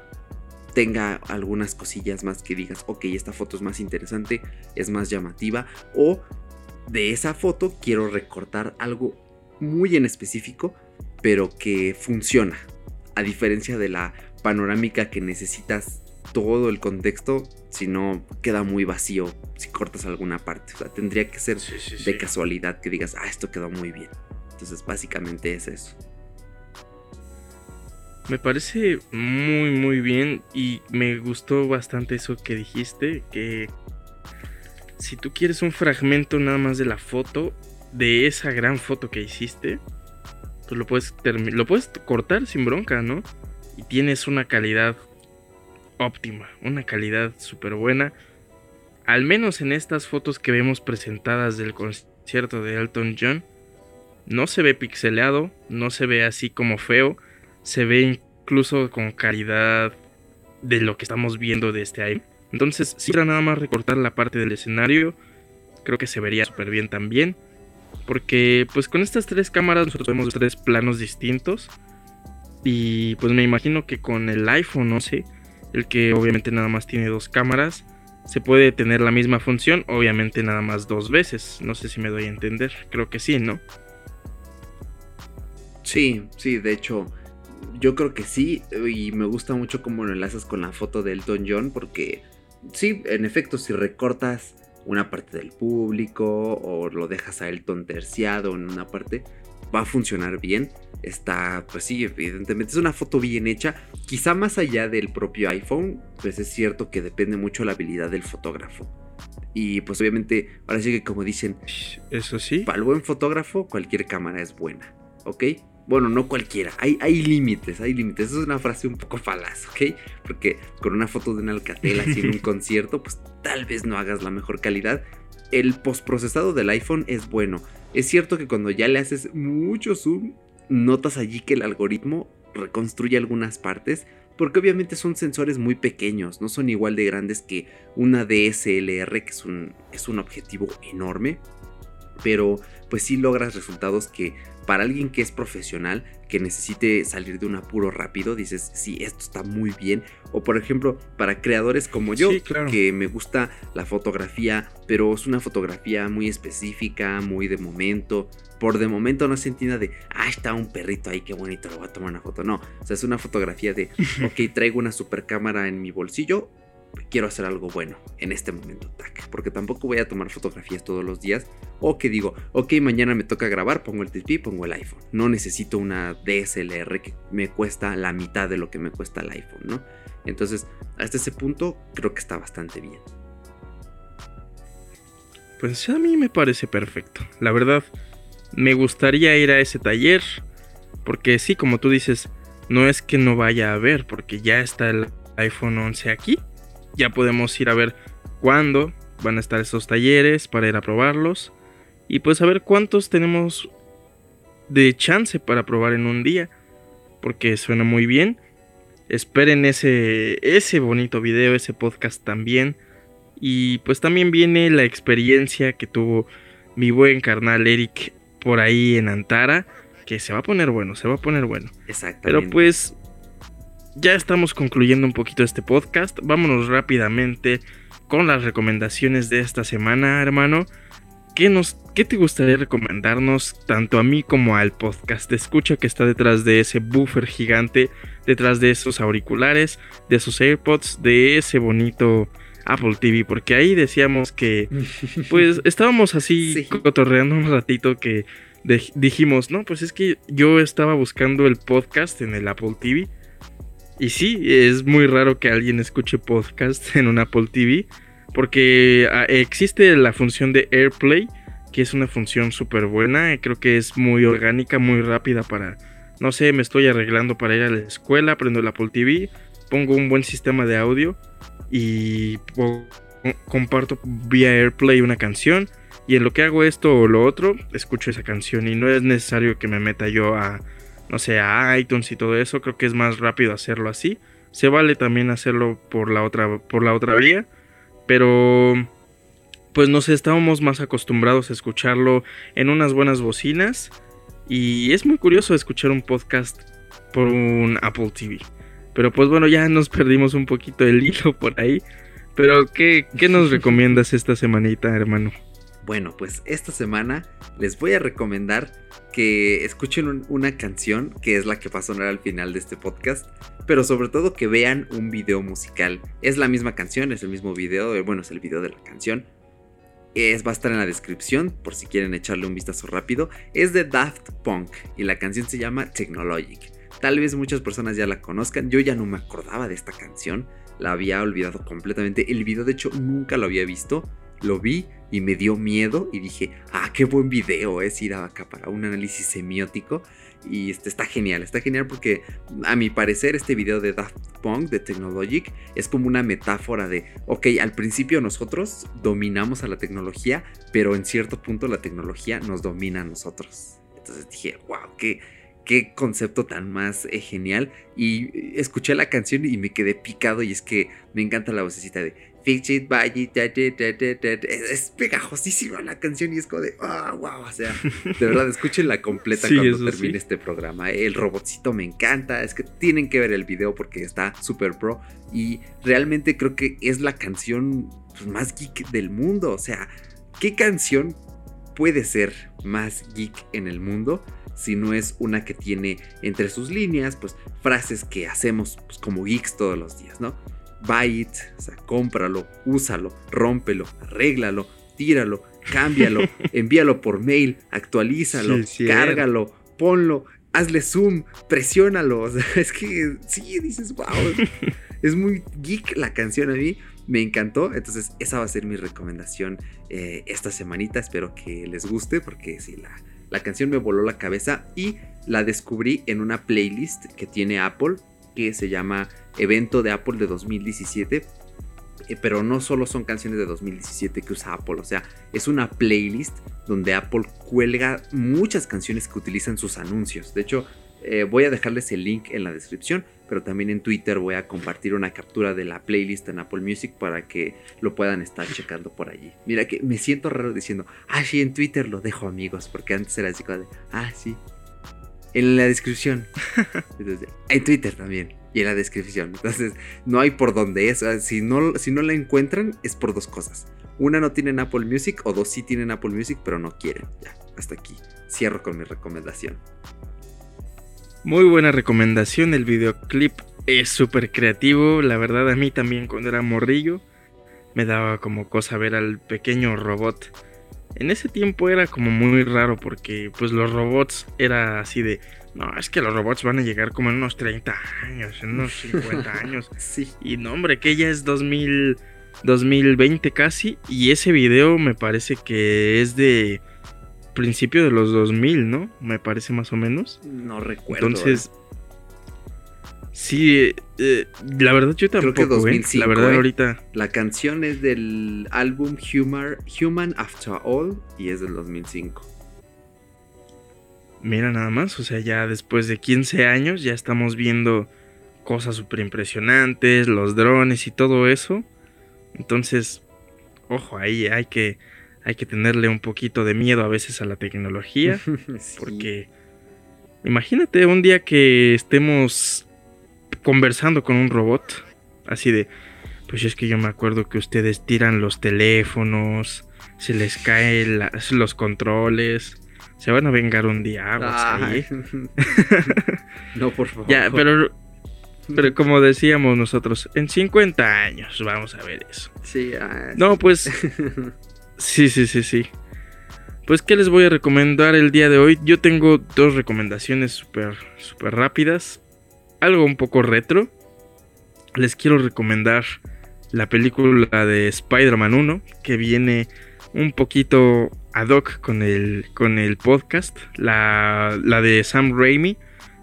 tenga algunas cosillas más que digas, ok, esta foto es más interesante, es más llamativa, o de esa foto quiero recortar algo muy en específico, pero que funciona, a diferencia de la panorámica que necesitas todo el contexto, si no queda muy vacío si cortas alguna parte. O sea, tendría que ser de casualidad que digas, ah, esto quedó muy bien. Entonces, básicamente es eso. Me parece muy muy bien y me gustó bastante eso que dijiste, que si tú quieres un fragmento nada más de la foto, de esa gran foto que hiciste, pues lo puedes, lo puedes cortar sin bronca, ¿no? Y tienes una calidad óptima, una calidad súper buena. Al menos en estas fotos que vemos presentadas del concierto de Elton John, no se ve pixeleado, no se ve así como feo se ve incluso con calidad de lo que estamos viendo de este aire. Entonces, si era nada más recortar la parte del escenario, creo que se vería súper bien también. Porque pues con estas tres cámaras nosotros vemos tres planos distintos. Y pues me imagino que con el iPhone, no sé, el que obviamente nada más tiene dos cámaras, se puede tener la misma función, obviamente nada más dos veces. No sé si me doy a entender, creo que sí, ¿no? Sí, sí, de hecho, yo creo que sí, y me gusta mucho cómo lo enlazas con la foto de Elton John, porque sí, en efecto, si recortas una parte del público o lo dejas a Elton terciado en una parte, va a funcionar bien. Está, pues sí, evidentemente es una foto bien hecha. Quizá más allá del propio iPhone, pues es cierto que depende mucho la habilidad del fotógrafo. Y pues obviamente, ahora sí que como dicen, eso sí. Para el buen fotógrafo, cualquier cámara es buena, ¿ok? Bueno, no cualquiera, hay, hay límites, hay límites. Esa es una frase un poco falaz, ¿ok? Porque con una foto de una Alcatel así en un *laughs* concierto, pues tal vez no hagas la mejor calidad. El postprocesado del iPhone es bueno. Es cierto que cuando ya le haces mucho zoom, notas allí que el algoritmo reconstruye algunas partes, porque obviamente son sensores muy pequeños, no son igual de grandes que una DSLR, que es un, es un objetivo enorme, pero pues sí logras resultados que para alguien que es profesional, que necesite salir de un apuro rápido, dices, sí, esto está muy bien. O por ejemplo, para creadores como yo, que me gusta la fotografía, pero es una fotografía muy específica, muy de momento. Por de momento no se entienda de, ah, está un perrito ahí, qué bonito, lo voy a tomar una foto. No, o sea, es una fotografía de, *laughs* ok, traigo una super cámara en mi bolsillo, quiero hacer algo bueno en este momento. Porque tampoco voy a tomar fotografías todos los días. O que digo, ok, mañana me toca grabar, pongo el TP, pongo el iPhone. No necesito una DSLR que me cuesta la mitad de lo que me cuesta el iPhone, ¿no? Entonces, hasta ese punto creo que está bastante bien. Pues a mí me parece perfecto. La verdad, me gustaría ir a ese taller. Porque sí, como tú dices, no es que no vaya a ver, porque ya está el iPhone 11 aquí ya podemos ir a ver cuándo van a estar esos talleres para ir a probarlos. Y pues a ver cuántos tenemos de chance para probar en un día. Porque suena muy bien. Esperen ese, ese bonito video, ese podcast también. Y pues también viene la experiencia que tuvo mi buen carnal Eric por ahí en Antara. Que se va a poner bueno, se va a poner bueno. Exactamente. Pero pues ya estamos concluyendo un poquito este podcast. Vámonos rápidamente con las recomendaciones de esta semana, hermano. ¿qué, nos, ¿qué te gustaría recomendarnos tanto a mí como al podcast? Escucha que está detrás de ese buffer gigante, detrás de esos auriculares, de esos AirPods, de ese bonito Apple TV, porque ahí decíamos que, *laughs* pues estábamos así cotorreando un ratito que dijimos, no, pues es que yo estaba buscando el podcast en el Apple TV. Y sí, es muy raro que alguien escuche podcast en un Apple TV, porque ah, existe la función de AirPlay, que es una función súper buena, creo que es muy orgánica, muy rápida para, no sé, me estoy arreglando para ir a la escuela, prendo el Apple TV, pongo un buen sistema de audio y comparto vía AirPlay una canción y en lo que hago esto o lo otro, escucho esa canción y no es necesario que me meta yo a, no sé, a iTunes y todo eso, creo que es más rápido hacerlo así. Se vale también hacerlo por la otra, por la otra vía, pero pues no sé, estábamos más acostumbrados a escucharlo en unas buenas bocinas y es muy curioso escuchar un podcast por un Apple TV. Pero pues bueno, ya nos perdimos un poquito el hilo por ahí. Pero ¿qué, qué nos recomiendas esta semanita, hermano? Bueno, pues esta semana les voy a recomendar que escuchen una canción que es la que va a sonar al final de este podcast, pero sobre todo que vean un video musical. Es la misma canción, es el mismo video, eh, bueno, es el video de la canción. Es, va a estar en la descripción por si quieren echarle un vistazo rápido. Es de Daft Punk y la canción se llama Technologic. Tal vez muchas personas ya la conozcan. Yo ya no me acordaba de esta canción. La había olvidado completamente. El video, de hecho, nunca lo había visto. Lo vi y me dio miedo y dije, ah, qué buen video, es ir acá para un análisis semiótico. Y este está genial, está genial porque a mi parecer este video de Daft Punk, de Technologic, es como una metáfora de, ok, al principio nosotros dominamos a la tecnología, pero en cierto punto la tecnología nos domina a nosotros. Entonces dije, wow, qué qué concepto tan más eh, genial. Y escuché la canción y me quedé picado. Y es que me encanta la vocecita de Fix it, buy it, es pegajosísima la canción y es como de, ah, wow, o sea, de verdad, escúchenla completa *laughs* cuando termine este programa. El robotcito me encanta, es que tienen que ver el video porque está súper pro y realmente creo que es la canción pues, más geek del mundo, o sea, ¿qué canción puede ser más geek en el mundo? si no es una que tiene entre sus líneas, pues frases que hacemos pues, como geeks todos los días, ¿no? Buy it, o sea, cómpralo, úsalo, rómpelo, arréglalo, tíralo, cámbialo, *laughs* envíalo por mail, actualízalo, cárgalo, ponlo, hazle zoom, presiónalo. *laughs* O sea, es que sí, dices, wow, *laughs* es muy geek la canción a mí. Me encantó, entonces esa va a ser mi recomendación eh, esta semanita. Espero que les guste porque si la, la canción me voló la cabeza y la descubrí en una playlist que tiene Apple que se llama Evento de Apple de 2017. Eh, pero no solo son canciones de 2017 que usa Apple, o sea, es una playlist donde Apple cuelga muchas canciones que utilizan sus anuncios. De hecho, eh, voy a dejarles el link en la descripción, pero también en Twitter voy a compartir una captura de la playlist en Apple Music para que lo puedan estar checando por allí. Mira que me siento raro diciendo, ah, sí, en Twitter lo dejo amigos, porque antes era así como de, ah, sí. En la descripción. *laughs* en Twitter también. Y en la descripción. Entonces, no hay por dónde es. Si no, si no la encuentran, es por dos cosas. Una no tienen Apple Music o dos sí tienen Apple Music, pero no quieren. Ya, hasta aquí. Cierro con mi recomendación. Muy buena recomendación, el videoclip es súper creativo, la verdad a mí también cuando era morrillo me daba como cosa ver al pequeño robot. En ese tiempo era como muy raro porque pues los robots era así de, no, es que los robots van a llegar como en unos 30 años, en unos 50 *laughs* años. sí. Y no, hombre, que ya es 2000, 2020 casi y ese video me parece que es de principio de los 2000, ¿no? Me parece más o menos. No recuerdo. Entonces, sí, eh, la verdad yo tampoco, Creo que 2005, ¿eh? La verdad ¿eh? ahorita. La canción es del álbum Human, Human After All y es del 2005. Mira nada más, o sea, ya después de 15 años ya estamos viendo cosas súper impresionantes, los drones y todo eso. Entonces, ojo, ahí hay que hay que tenerle un poquito de miedo a veces a la tecnología. *laughs* Porque imagínate un día que estemos conversando con un robot. Así de, pues es que yo me acuerdo que ustedes tiran los teléfonos, se les caen los controles. Se van a vengar un día. *laughs* *laughs* no, por favor. Ya, pero, pero como decíamos nosotros, en 50 años vamos a ver eso. Sí, ah, No, pues. sí, sí, sí, sí. Pues, ¿qué les voy a recomendar el día de hoy? Yo tengo dos recomendaciones súper, súper rápidas. Algo un poco retro. Les quiero recomendar la película de Spider-Man 1, que viene un poquito ad hoc con el, con el podcast. La, la de Sam Raimi,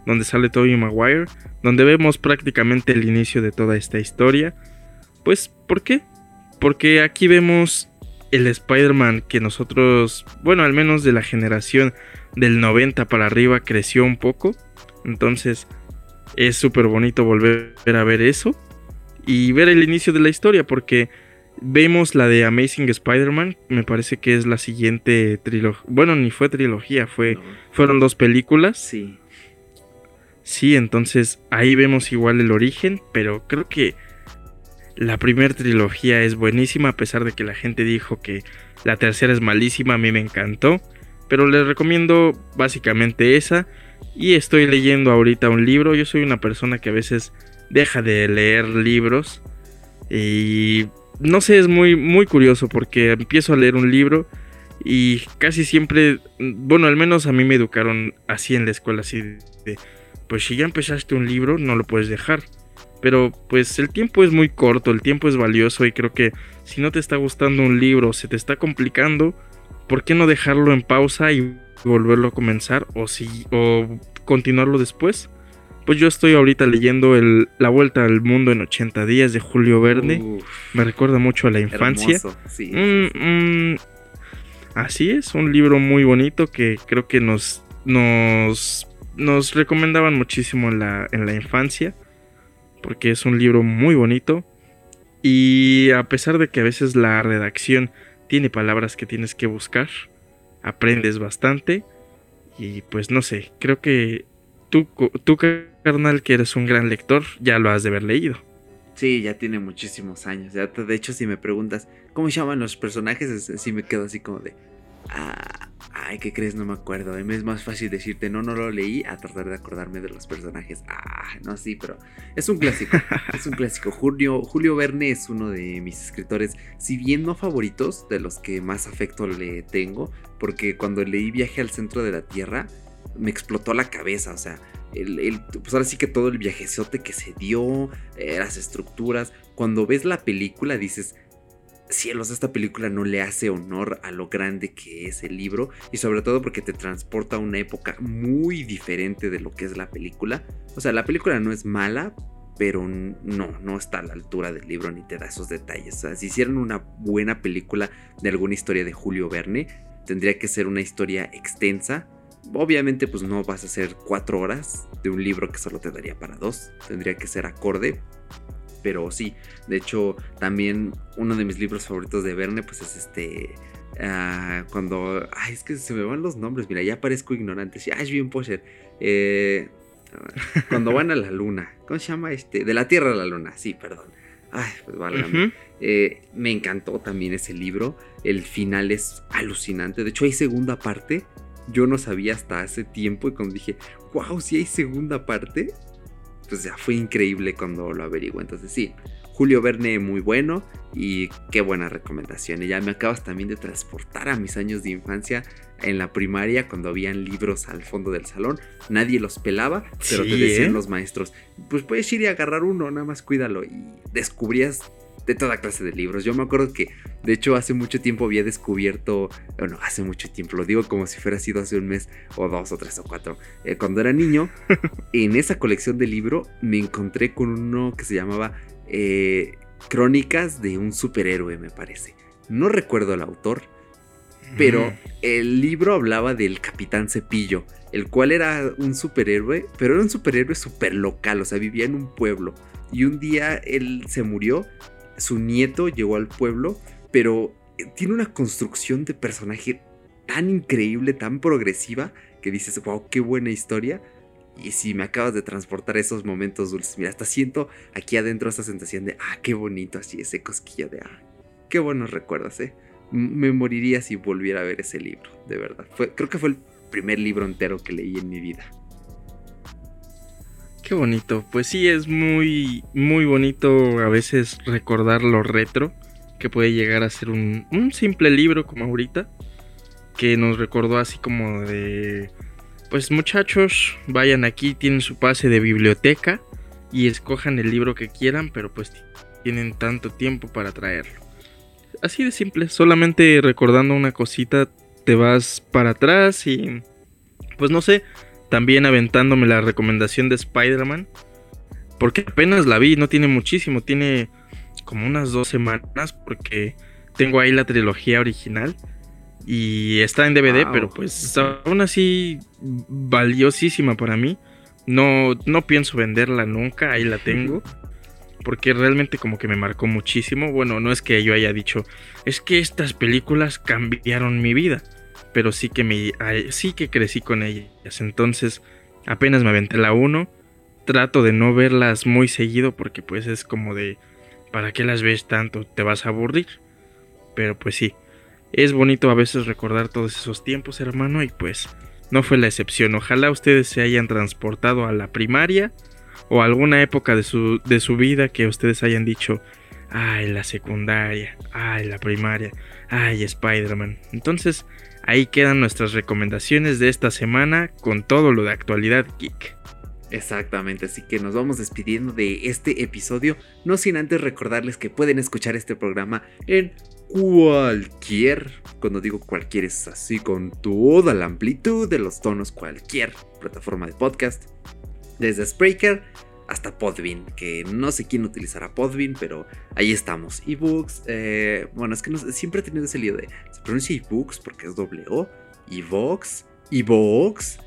donde sale Tobey Maguire, donde vemos prácticamente el inicio de toda esta historia. Pues, ¿por qué? Porque aquí vemos el Spider-Man que nosotros, bueno, al menos de la generación del 90 para arriba creció un poco. Entonces es súper bonito volver a ver eso y ver el inicio de la historia porque vemos la de Amazing Spider-Man, me parece que es la siguiente trilogía. Bueno, ni fue trilogía, fue, fueron dos películas. Sí. Sí, entonces ahí vemos igual el origen, pero creo que la primera trilogía es buenísima, a pesar de que la gente dijo que la tercera es malísima, a mí me encantó. Pero les recomiendo básicamente esa. Y estoy leyendo ahorita un libro. Yo soy una persona que a veces deja de leer libros. Y no sé, es muy, muy curioso porque empiezo a leer un libro y casi siempre, bueno, al menos a mí me educaron así en la escuela, así de, pues si ya empezaste un libro, no lo puedes dejar. Pero pues el tiempo es muy corto, el tiempo es valioso y creo que si no te está gustando un libro, se te está complicando, ¿por qué no dejarlo en pausa y volverlo a comenzar o si o continuarlo después? Pues yo estoy ahorita leyendo el, La Vuelta al Mundo en 80 días de Julio Verne. Me recuerda mucho a la infancia. así es, un libro muy bonito que creo que nos, nos, nos recomendaban muchísimo en la, en la infancia porque es un libro muy bonito y a pesar de que a veces la redacción tiene palabras que tienes que buscar, aprendes bastante y pues no sé, creo que tú, tú carnal que eres un gran lector ya lo has de haber leído. Sí, ya tiene muchísimos años. de hecho, si me preguntas cómo llaman los personajes, sí me quedo así como de... Ah, ay, ¿qué crees? No me acuerdo. A mí es más fácil decirte, no, no lo leí, a tratar de acordarme de los personajes. Ah, no, sí, pero es un clásico. *laughs* es un clásico. Julio, Julio Verne es uno de mis escritores, si bien no favoritos, de los que más afecto le tengo, porque cuando leí Viaje al centro de la Tierra, me explotó la cabeza, o sea, el, pues ahora sí que todo el viajezote que se dio, eh, las estructuras, cuando ves la película dices, cielos, esta película no le hace honor a lo grande que es el libro y sobre todo porque te transporta a una época muy diferente de lo que es la película. O sea, la película no es mala, pero no, no está a la altura del libro ni te da esos detalles. O sea, si hicieran una buena película de alguna historia de Julio Verne, tendría que ser una historia extensa. Obviamente pues no vas a hacer cuatro horas de un libro que solo te daría para dos, tendría que ser acorde, pero sí, de hecho, también uno de mis libros favoritos de Verne, pues es este. Ah, cuando. Ay, es que se me van los nombres. Mira, ya parezco ignorante. Sí, ah, es bien Poser. Eh, *laughs* cuando van a la luna. ¿Cómo se llama este? De la Tierra a la Luna. Sí, perdón. Ay, pues válgame. Eh, me encantó también ese libro. El final es alucinante. De hecho, hay segunda parte. Yo no sabía hasta hace tiempo. Y cuando dije, wow, si hay segunda parte pues ya fue increíble cuando lo averigué. Entonces sí, Julio Verne muy bueno y qué buena recomendación. Y ya me acabas también de transportar a mis años de infancia en la primaria cuando habían libros al fondo del salón. Nadie los pelaba, pero te decían ¿eh? los maestros, pues puedes ir y agarrar uno, nada más cuídalo. Y descubrías de toda clase de libros. Yo me acuerdo que, de hecho, hace mucho tiempo había descubierto, bueno, hace mucho tiempo, lo digo como si fuera sido hace un mes o dos o tres o cuatro, eh, cuando era niño, *laughs* en esa colección de libro me encontré con uno que se llamaba eh, Crónicas de un superhéroe, me parece. No recuerdo el autor, pero el libro hablaba del Capitán Cepillo, el cual era un superhéroe, pero era un superhéroe super local, o sea, vivía en un pueblo. Y un día él se murió su nieto llegó al pueblo, pero eh, tiene una construcción de personaje tan increíble, tan progresiva, que dices, wow, qué buena historia. Y si me acabas de transportar esos momentos dulces, mira, hasta siento aquí adentro esa sensación de, ah, qué bonito, así ese cosquilla de, ah, qué buenos recuerdos, eh. me moriría si volviera a ver ese libro, de verdad. Creo que fue el primer libro entero que leí en mi vida. Qué bonito. Pues sí, es muy, muy bonito a veces recordar lo retro, que puede llegar a ser un, un simple libro como ahorita, que nos recordó así como de, pues muchachos, vayan aquí, tienen su pase de biblioteca y escojan el libro que quieran, pero pues tienen tanto tiempo para traerlo. Así de simple, solamente recordando una cosita, te vas para atrás y, pues no sé, también aventándome la recomendación de Spider-Man. Porque apenas la vi, no tiene muchísimo, tiene como unas dos semanas porque tengo ahí la trilogía original y está en DVD, pero pues aún así valiosísima para mí. No, no pienso venderla nunca, ahí la tengo. Porque realmente como que me marcó muchísimo. Bueno, no es que yo haya dicho, es que estas películas cambiaron mi vida pero sí que me sí que crecí con ellas. Entonces, apenas me aventé la 1, trato de no verlas muy seguido porque pues es como de ¿para qué las ves tanto? Te vas a aburrir. Pero pues sí, es bonito a veces recordar todos esos tiempos, hermano, y pues no fue la excepción. Ojalá ustedes se hayan transportado a la primaria o a alguna época de su, de su vida que ustedes hayan dicho, ay, la secundaria, ay, la primaria, ay, Spider-Man. Entonces, Ahí quedan nuestras recomendaciones de esta semana con todo lo de actualidad geek. Exactamente, así que nos vamos despidiendo de este episodio, no sin antes recordarles que pueden escuchar este programa en cualquier, cuando digo cualquier es así con toda la amplitud de los tonos, cualquier plataforma de podcast, desde Spreaker hasta Podbean, que no sé quién utilizará Podbean, pero ahí estamos. Ebooks, eh, bueno, es que siempre he tenido ese lío de, se pronuncia ebooks porque es doble O, Evox, Evox,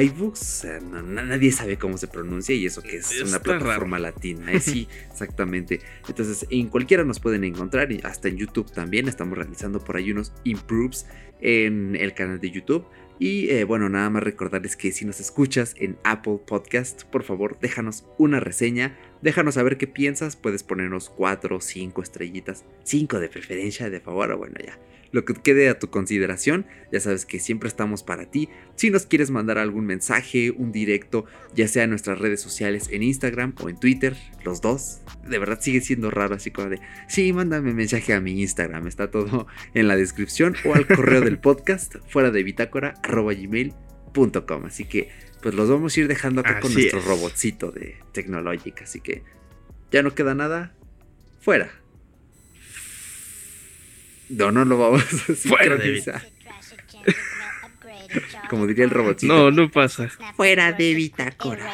iBooks, nadie sabe cómo se pronuncia y eso que es una plataforma latina. ¿eh? sí, *laughs* exactamente. Entonces, en cualquiera nos pueden encontrar, hasta en YouTube también. Estamos realizando por ahí unos improves en el canal de YouTube. Y eh, bueno, nada más recordarles que si nos escuchas en Apple Podcast, por favor déjanos una reseña, déjanos saber qué piensas, puedes ponernos 4 o 5 estrellitas, 5 de preferencia, de favor, o bueno ya, lo que quede a tu consideración. Ya sabes que siempre estamos para ti. Si nos quieres mandar algún mensaje, un directo, ya sea en nuestras redes sociales, en Instagram o en Twitter, los dos, de verdad sigue siendo raro así como de, sí, mándame mensaje a mi Instagram, está todo en la descripción o al correo del *laughs* podcast, fuera de bitácora, arroba gmail.com. Así que, pues los vamos a ir dejando acá con nuestro robotcito de tecnológica. Así que, ya no queda nada, fuera. No, no lo vamos a sincronizar. *laughs* *laughs* Como diría el robotcito. No, no pasa. Fuera de bitácora.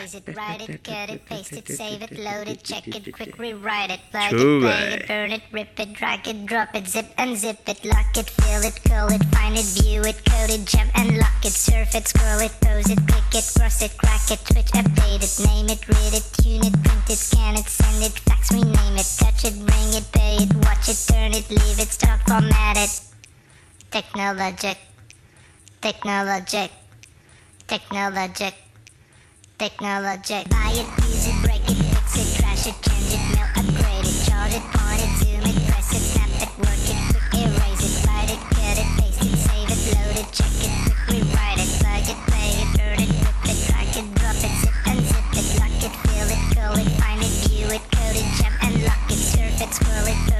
Technologic. Technologic. Technologic. Technologic. Buy it, use it, break it, fix it, crash it, change it, mail, upgrade it, charge it, point it, zoom it, press it, snap it, work it, erase it, write it, cut it, paste it, save it, load it, check it, quick rewrite it, plug it, play it, burn it, rip it, drag it, drop it, zip and zip it, lock it, fill it, call it, find it, view it, code it, jump and lock it, surf it, scroll it,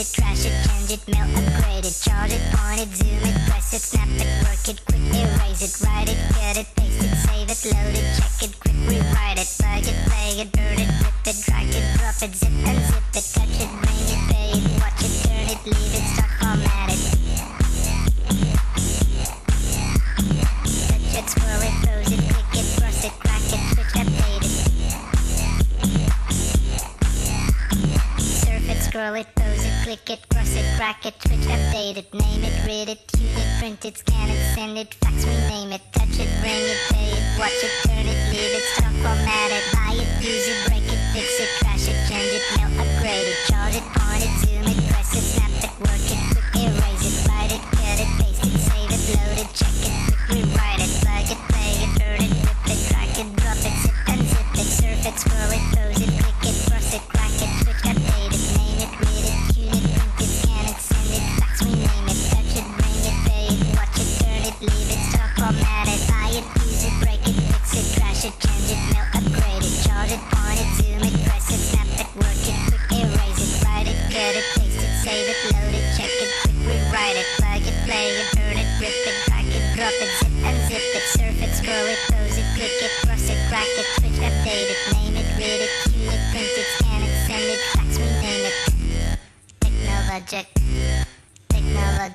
it, fix it, change it, mail, upgrade it, charge it, point it, zoom it, press it, snap it, work it, quick erase it, write it, cut it, paste it, save it, load it, check it, quick rewrite it, plug it, play it, burn it, rip it, drag it, drop it, zip and zip it, touch it, bring it, pay it, watch it, turn it, leave it, it, cross it, crack it, switch, update it, name it, read it, use it, print it, scan it, send it, fax, rename it, touch it, ring it, pay it, watch it, turn it, leave it, stop, format it, buy it, use it, break it, fix it, crash it, change it, mail, upgrade it, charge it, point it, zoom it, press it, snap it, work it, quick, erase it, write it, cut it, paste it, save it, load it, check it, quick, rewrite it, plug it, play it, turn it, flip it, crack it, drop it, zip and zip it, surf it, scroll it,